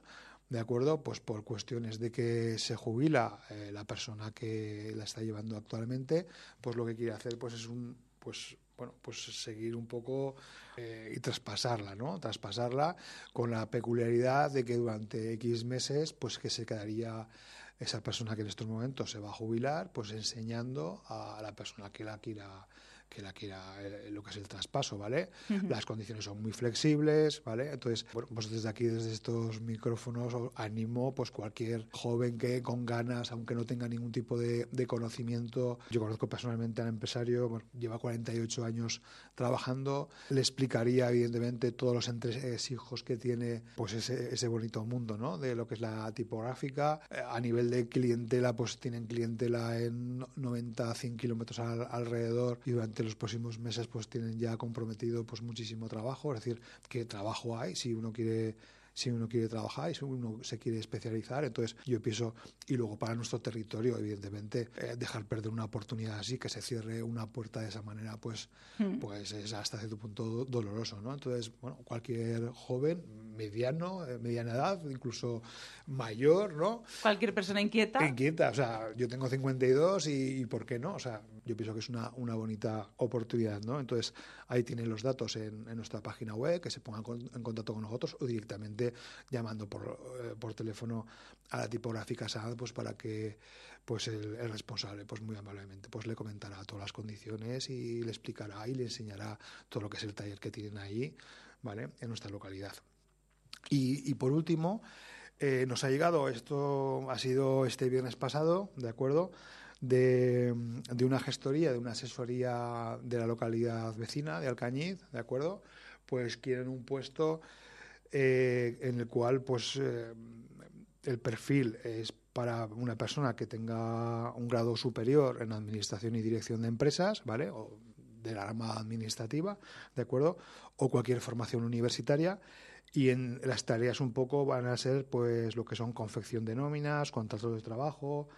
¿de acuerdo? Pues por cuestiones de que se jubila eh, la persona que la está llevando actualmente, pues lo que quiere hacer pues es un pues bueno, pues seguir un poco eh, y traspasarla, ¿no? Traspasarla con la peculiaridad de que durante X meses, pues que se quedaría esa persona que en estos momentos se va a jubilar, pues enseñando a la persona que la quiera que la quiera eh, lo que es el traspaso, ¿vale? Las condiciones son muy flexibles, ¿vale? Entonces, bueno, pues desde aquí, desde estos micrófonos, animo pues cualquier joven que con ganas, aunque no tenga ningún tipo de, conocimiento, yo conozco personalmente al empresario, lleva 48 años trabajando, le explicaría evidentemente todos los entresijos que tiene pues ese, ese bonito mundo, ¿no? De lo que es la tipográfica. Eh, a nivel de clientela, pues tienen clientela en 90, 100 kilómetros alrededor y durante los próximos meses pues tienen ya comprometido pues muchísimo trabajo, es decir, que trabajo hay si uno quiere si uno quiere trabajar y si uno se quiere especializar. Entonces, yo pienso, y luego para nuestro territorio, evidentemente, eh, dejar perder una oportunidad así, que se cierre una puerta de esa manera, pues, hmm. pues es hasta cierto punto doloroso, ¿no? Entonces, bueno, cualquier joven, mediano, eh, mediana edad, incluso mayor, ¿no? Cualquier persona inquieta. Inquieta, o sea, yo tengo 52 y, y ¿por qué no? O sea, yo pienso que es una, una bonita oportunidad, ¿no? Entonces, ahí tienen los datos en, en nuestra página web, que se pongan en contacto con nosotros o directamente llamando por, eh, por teléfono a la tipográfica SAD, pues para que pues el, responsable, pues muy amablemente, pues le comentará todas las condiciones y le explicará y le enseñará todo lo que es el taller que tienen ahí, ¿vale? En nuestra localidad. Y, por último, eh, nos ha llegado, esto ha sido este viernes pasado, ¿de acuerdo? de, una gestoría, de una asesoría de la localidad vecina de Alcañiz, ¿de acuerdo? Pues quieren un puesto eh, en el cual, pues, eh, el perfil es para una persona que tenga un grado superior en administración y dirección de empresas, ¿vale? O de la rama administrativa, ¿de acuerdo? O cualquier formación universitaria. Y en las tareas un poco van a ser pues lo que son confección de nóminas, contratos de trabajo,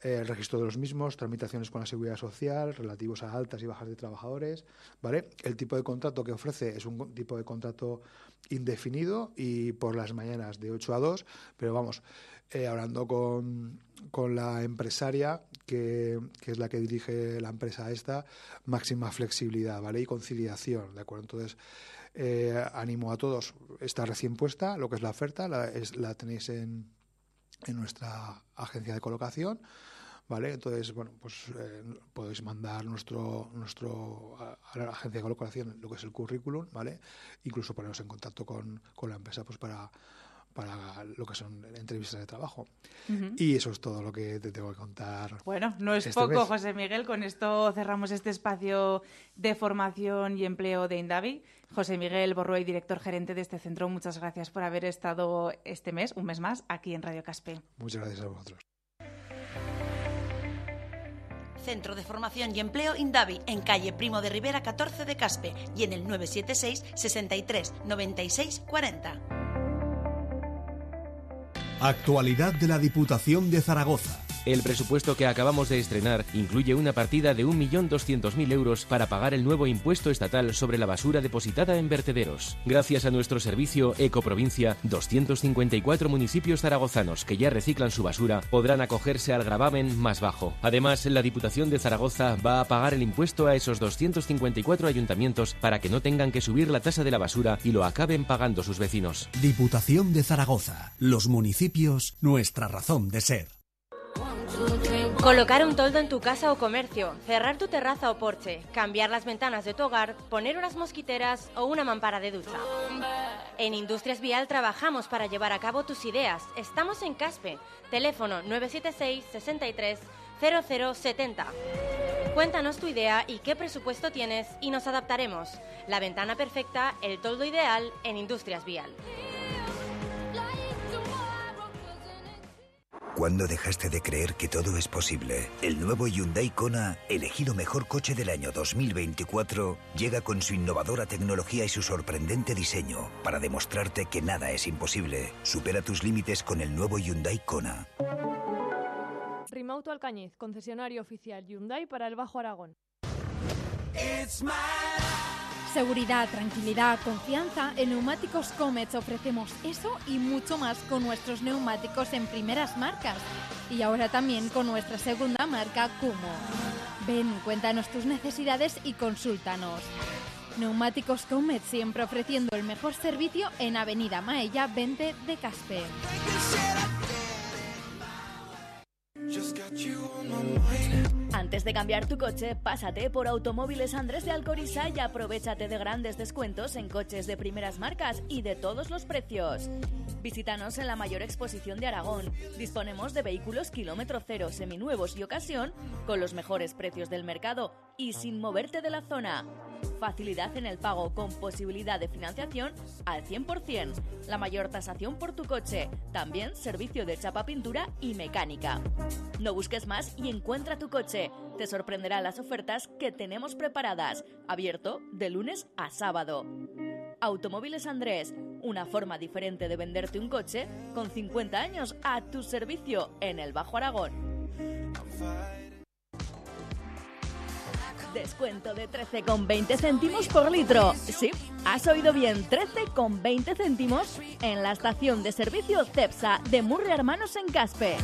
el registro de los mismos, tramitaciones con la seguridad social relativos a altas y bajas de trabajadores, ¿vale? El tipo de contrato que ofrece es un tipo de contrato indefinido y por las mañanas de 8 a 2, pero vamos, eh, hablando con, con, la empresaria, que, que, es la que dirige la empresa esta, máxima flexibilidad, ¿vale? Y conciliación, ¿de acuerdo? Entonces, eh, animo a todos, está recién puesta, lo que es la oferta, la, es, la tenéis en, en nuestra agencia de colocación. ¿Vale? Entonces, bueno, pues eh, podéis mandar nuestro, nuestro a, la agencia de colocación lo que es el currículum, ¿vale? Incluso poneros en contacto con, con la empresa pues para, para lo que son entrevistas de trabajo. Uh -huh. Y eso es todo lo que te tengo que contar. Bueno, no es este poco, mes. José Miguel. Con esto cerramos este espacio de formación y empleo de Indavi. José Miguel Borruey, director gerente de este centro, muchas gracias por haber estado este mes, un mes más, aquí en Radio Caspe. Muchas gracias a vosotros. Centro de Formación y Empleo Indavi, en calle Primo de Rivera 14 de Caspe y en el 976 63 96 40. Actualidad de la Diputación de Zaragoza. El presupuesto que acabamos de estrenar incluye una partida de 1.200.000 euros para pagar el nuevo impuesto estatal sobre la basura depositada en vertederos. Gracias a nuestro servicio Ecoprovincia, 254 municipios zaragozanos que ya reciclan su basura podrán acogerse al gravamen más bajo. Además, la Diputación de Zaragoza va a pagar el impuesto a esos 254 ayuntamientos para que no tengan que subir la tasa de la basura y lo acaben pagando sus vecinos. Diputación de Zaragoza. Los municipios, nuestra razón de ser. Colocar un toldo en tu casa o comercio, cerrar tu terraza o porche, cambiar las ventanas de tu hogar, poner unas mosquiteras o una mampara de ducha. En Industrias Vial trabajamos para llevar a cabo tus ideas. Estamos en Caspe. Teléfono 976 63 0070. Cuéntanos tu idea y qué presupuesto tienes y nos adaptaremos. La ventana perfecta, el toldo ideal en Industrias Vial. ¿Cuándo dejaste de creer que todo es posible? El nuevo Hyundai Kona, elegido mejor coche del año 2024, llega con su innovadora tecnología y su sorprendente diseño para demostrarte que nada es imposible. Supera tus límites con el nuevo Hyundai Kona. Rimauto Alcañiz, concesionario oficial Hyundai para el Bajo Aragón. Seguridad, tranquilidad, confianza. En Neumáticos Comets ofrecemos eso y mucho más con nuestros neumáticos en primeras marcas. Y ahora también con nuestra segunda marca, Kumo. Ven, cuéntanos tus necesidades y consúltanos. Neumáticos Comet siempre ofreciendo el mejor servicio en Avenida Maella 20 de Caspe. Antes de cambiar tu coche, pásate por Automóviles Andrés de Alcoriza y aprovechate de grandes descuentos en coches de primeras marcas y de todos los precios. Visítanos en la mayor exposición de Aragón. Disponemos de vehículos kilómetro cero, seminuevos y ocasión, con los mejores precios del mercado y sin moverte de la zona. Facilidad en el pago con posibilidad de financiación al 100%. La mayor tasación por tu coche. También servicio de chapa pintura y mecánica. No busques más y encuentra tu coche. Te sorprenderán las ofertas que tenemos preparadas. Abierto de lunes a sábado. Automóviles Andrés, una forma diferente de venderte un coche con 50 años a tu servicio en el Bajo Aragón. Descuento de 13,20 céntimos por litro. Sí, has oído bien, 13,20 céntimos en la estación de servicio CEPSA de Murre Hermanos en Caspe.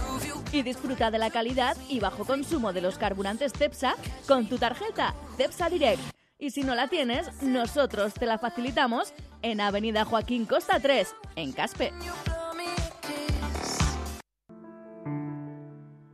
Y disfruta de la calidad y bajo consumo de los carburantes CEPSA con tu tarjeta CEPSA Direct. Y si no la tienes, nosotros te la facilitamos en Avenida Joaquín Costa 3, en Caspe.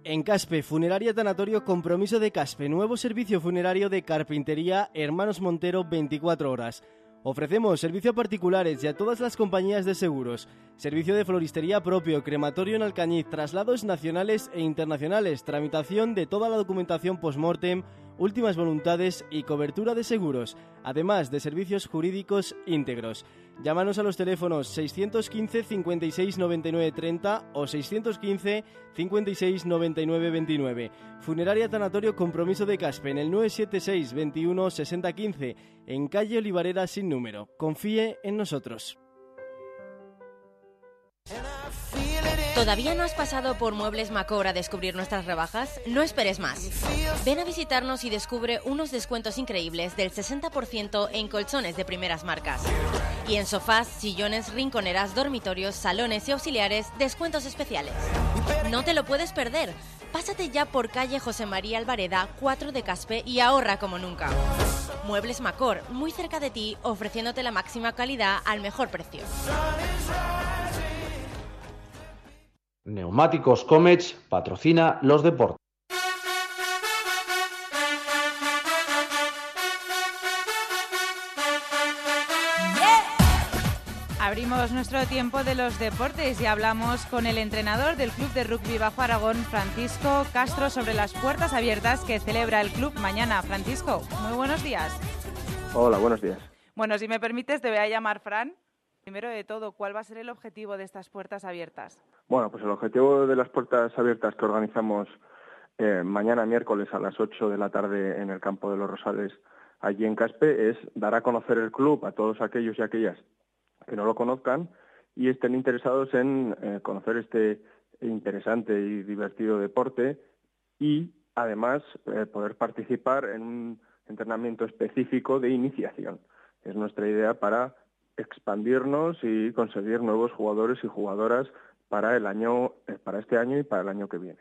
En Caspe, Funeraria Tanatorio Compromiso de Caspe, nuevo servicio funerario de carpintería Hermanos Montero 24 horas. Ofrecemos servicio a particulares y a todas las compañías de seguros, servicio de floristería propio, crematorio en Alcañiz, traslados nacionales e internacionales, tramitación de toda la documentación post-mortem, últimas voluntades y cobertura de seguros, además de servicios jurídicos íntegros. Llámanos a los teléfonos 615 56 99 30 o 615 56 99 29. Funeraria Tanatorio Compromiso de Caspe en el 976 21 60 15 en calle Olivarera sin número. Confíe en nosotros. ¿Todavía no has pasado por Muebles Macor a descubrir nuestras rebajas? No esperes más. Ven a visitarnos y descubre unos descuentos increíbles del 60% en colchones de primeras marcas. Y en sofás, sillones, rinconeras, dormitorios, salones y auxiliares, descuentos especiales. No te lo puedes perder. Pásate ya por calle José María Alvareda, 4 de Caspe y ahorra como nunca. Muebles Macor, muy cerca de ti, ofreciéndote la máxima calidad al mejor precio. Neumáticos Comets patrocina los deportes. Abrimos nuestro tiempo de los deportes y hablamos con el entrenador del Club de Rugby Bajo Aragón, Francisco Castro, sobre las puertas abiertas que celebra el club mañana. Francisco, muy buenos días. Hola, buenos días. Bueno, si me permites, te voy a llamar Fran. Primero de todo, ¿cuál va a ser el objetivo de estas puertas abiertas? Bueno, pues el objetivo de las puertas abiertas que organizamos eh, mañana miércoles a las 8 de la tarde en el campo de los Rosales, allí en Caspe, es dar a conocer el club a todos aquellos y aquellas que no lo conozcan y estén interesados en eh, conocer este interesante y divertido deporte y además eh, poder participar en un entrenamiento específico de iniciación. Es nuestra idea para expandirnos y conseguir nuevos jugadores y jugadoras para el año, eh, para este año y para el año que viene.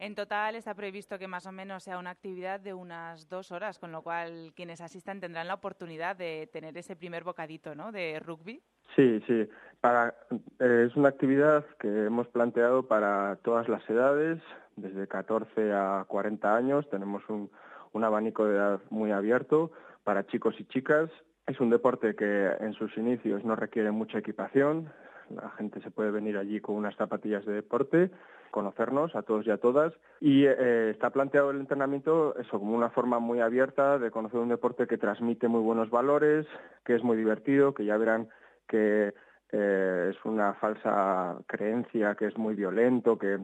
En total está previsto que más o menos sea una actividad de unas dos horas, con lo cual quienes asistan tendrán la oportunidad de tener ese primer bocadito ¿no? de rugby. Sí, sí. Para, eh, es una actividad que hemos planteado para todas las edades, desde 14 a 40 años. Tenemos un, un abanico de edad muy abierto para chicos y chicas. Es un deporte que en sus inicios no requiere mucha equipación. La gente se puede venir allí con unas zapatillas de deporte conocernos a todos y a todas. Y eh, está planteado el entrenamiento eso como una forma muy abierta de conocer un deporte que transmite muy buenos valores, que es muy divertido, que ya verán que eh, es una falsa creencia, que es muy violento, que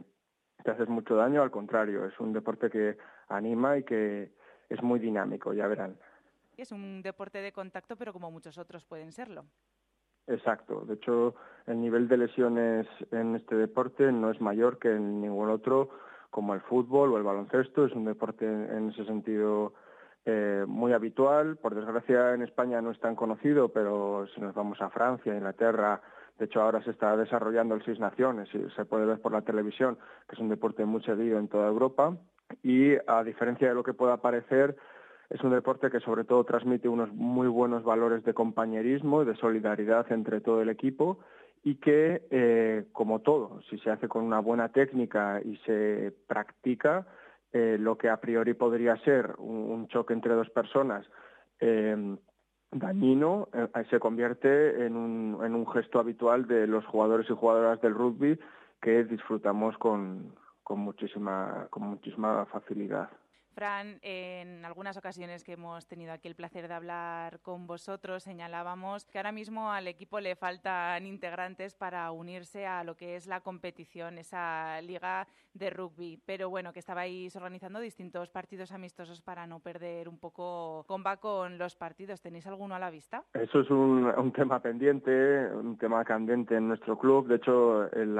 te haces mucho daño. Al contrario, es un deporte que anima y que es muy dinámico, ya verán. Es un deporte de contacto, pero como muchos otros pueden serlo. Exacto. De hecho, el nivel de lesiones en este deporte no es mayor que en ningún otro, como el fútbol o el baloncesto. Es un deporte en ese sentido eh, muy habitual. Por desgracia, en España no es tan conocido, pero si nos vamos a Francia, Inglaterra, de hecho ahora se está desarrollando el Seis Naciones y se puede ver por la televisión, que es un deporte muy seguido en toda Europa. Y a diferencia de lo que pueda parecer, es un deporte que sobre todo transmite unos muy buenos valores de compañerismo y de solidaridad entre todo el equipo y que, eh, como todo, si se hace con una buena técnica y se practica, eh, lo que a priori podría ser un, choque entre dos personas eh, dañino, se convierte en un, gesto habitual de los jugadores y jugadoras del rugby que disfrutamos con muchísima facilidad. Fran, en algunas ocasiones que hemos tenido aquí el placer de hablar con vosotros, señalábamos que ahora mismo al equipo le faltan integrantes para unirse a lo que es la competición, esa liga de rugby. Pero bueno, que estabais organizando distintos partidos amistosos para no perder un poco comba con los partidos. ¿Tenéis alguno a la vista? Eso es un, tema pendiente, un tema candente en nuestro club. De hecho, el,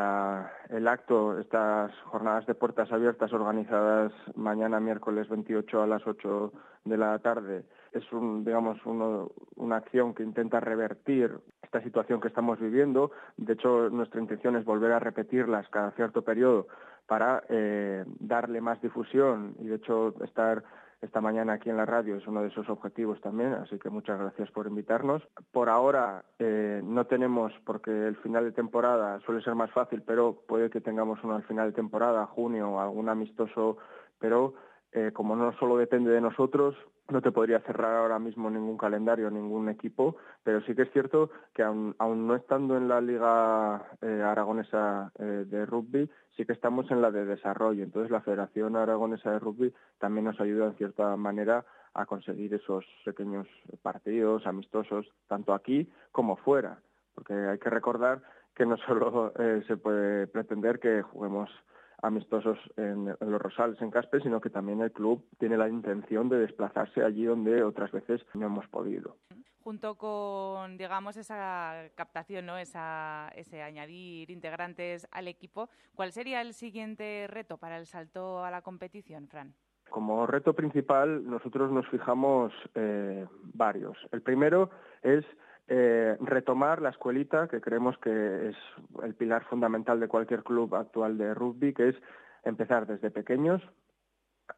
el acto, estas jornadas de puertas abiertas organizadas mañana miércoles 28 a las 8 de la tarde es un, digamos, una acción que intenta revertir esta situación que estamos viviendo. De hecho, nuestra intención es volver a repetirlas cada cierto periodo para eh, darle más difusión y, de hecho, estar esta mañana aquí en la radio es uno de esos objetivos también, así que muchas gracias por invitarnos. Por ahora eh, no tenemos, porque el final de temporada suele ser más fácil, pero puede que tengamos uno al final de temporada, junio, algún amistoso, pero eh, como no solo depende de nosotros, no te podría cerrar ahora mismo ningún calendario, ningún equipo, pero sí que es cierto que aún, no estando en la Liga eh, Aragonesa eh, de Rugby, sí que estamos en la de desarrollo. Entonces la Federación Aragonesa de Rugby también nos ayuda en cierta manera a conseguir esos pequeños partidos amistosos, tanto aquí como fuera, porque hay que recordar que no solo se puede pretender que juguemos amistosos en, los Rosales, en Caspe, sino que también el club tiene la intención de desplazarse allí donde otras veces no hemos podido. Junto con, digamos, esa captación, ¿no? esa, ese añadir integrantes al equipo, ¿cuál sería el siguiente reto para el salto a la competición, Fran? Como reto principal, nosotros nos fijamos eh, varios. El primero es eh, retomar la escuelita, que creemos que es el pilar fundamental de cualquier club actual de rugby, que es empezar desde pequeños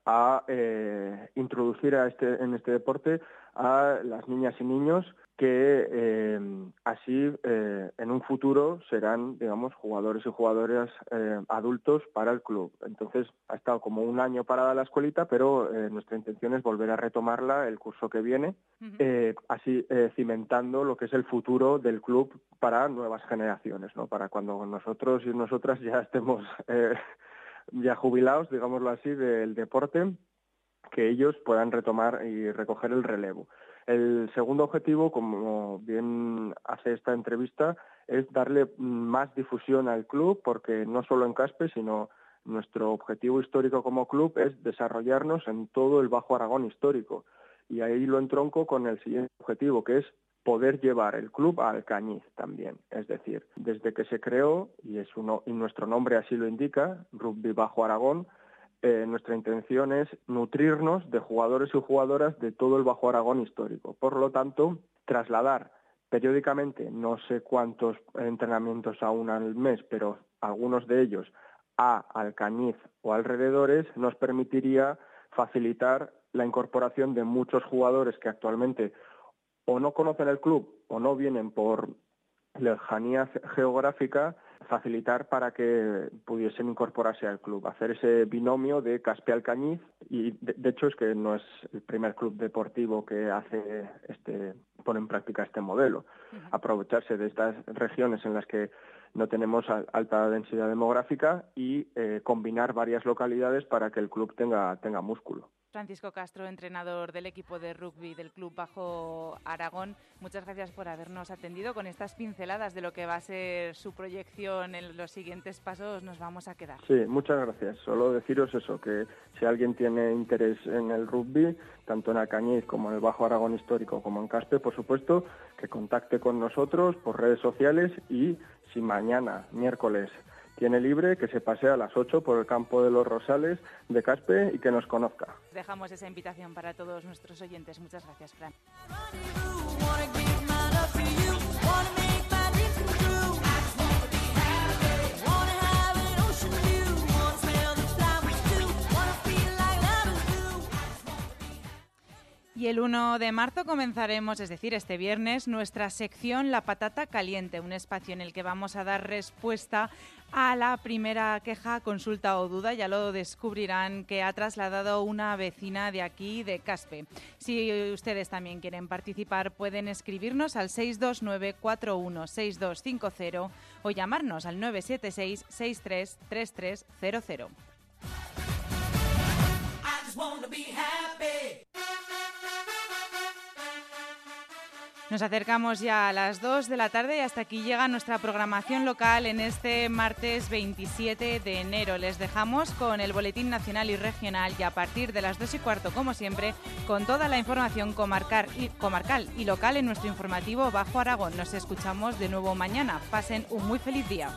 a eh, introducir a este, en este deporte a las niñas y niños que eh, así eh, en un futuro serán, digamos, jugadores y jugadoras eh, adultos para el club. Entonces ha estado como un año parada la escuelita, pero nuestra intención es volver a retomarla el curso que viene, así cimentando lo que es el futuro del club para nuevas generaciones, ¿no? Para cuando nosotros y nosotras ya estemos ya jubilados, digámoslo así, del deporte, que ellos puedan retomar y recoger el relevo. El segundo objetivo, como bien hace esta entrevista, es darle más difusión al club, porque no solo en Caspe, sino nuestro objetivo histórico como club es desarrollarnos en todo el Bajo Aragón histórico. Y ahí lo entronco con el siguiente objetivo, que es poder llevar el club al Cañiz también. Es decir, desde que se creó, y, es uno, y nuestro nombre así lo indica, Rugby Bajo Aragón, eh, nuestra intención es nutrirnos de jugadores y jugadoras de todo el Bajo Aragón histórico. Por lo tanto, trasladar periódicamente, no sé cuántos entrenamientos aún al mes, pero algunos de ellos a Alcañiz o alrededores, nos permitiría facilitar la incorporación de muchos jugadores que actualmente o no conocen el club o no vienen por lejanía geográfica facilitar para que pudiesen incorporarse al club, hacer ese binomio de Caspe Alcañiz y de, hecho es que no es el primer club deportivo que hace este pone en práctica este modelo, aprovecharse de estas regiones en las que no tenemos alta densidad demográfica y eh, combinar varias localidades para que el club tenga tenga músculo. Francisco Castro, entrenador del equipo de rugby del Club Bajo Aragón. Muchas gracias por habernos atendido con estas pinceladas de lo que va a ser su proyección en los siguientes pasos. Nos vamos a quedar. Sí, muchas gracias. Solo deciros eso, que si alguien tiene interés en el rugby, tanto en Alcañiz como en el Bajo Aragón Histórico como en Caspe, por supuesto, que contacte con nosotros por redes sociales y si mañana, miércoles, tiene libre, que se pase a las 8 por el campo de los Rosales de Caspe y que nos conozca. Dejamos esa invitación para todos nuestros oyentes. Muchas gracias, Fran. Y el 1 de marzo comenzaremos, es decir, este viernes, nuestra sección La Patata Caliente, un espacio en el que vamos a dar respuesta a la primera queja, consulta o duda. Ya lo descubrirán que ha trasladado una vecina de aquí, de Caspe. Si ustedes también quieren participar, pueden escribirnos al 629-416250 o llamarnos al 976 Nos acercamos ya a las 2 de la tarde y hasta aquí llega nuestra programación local en este martes 27 de enero. Les dejamos con el Boletín Nacional y Regional y a partir de las 2 y cuarto, como siempre, con toda la información comarcal y, comarcal y local en nuestro informativo Bajo Aragón. Nos escuchamos de nuevo mañana. Pasen un muy feliz día.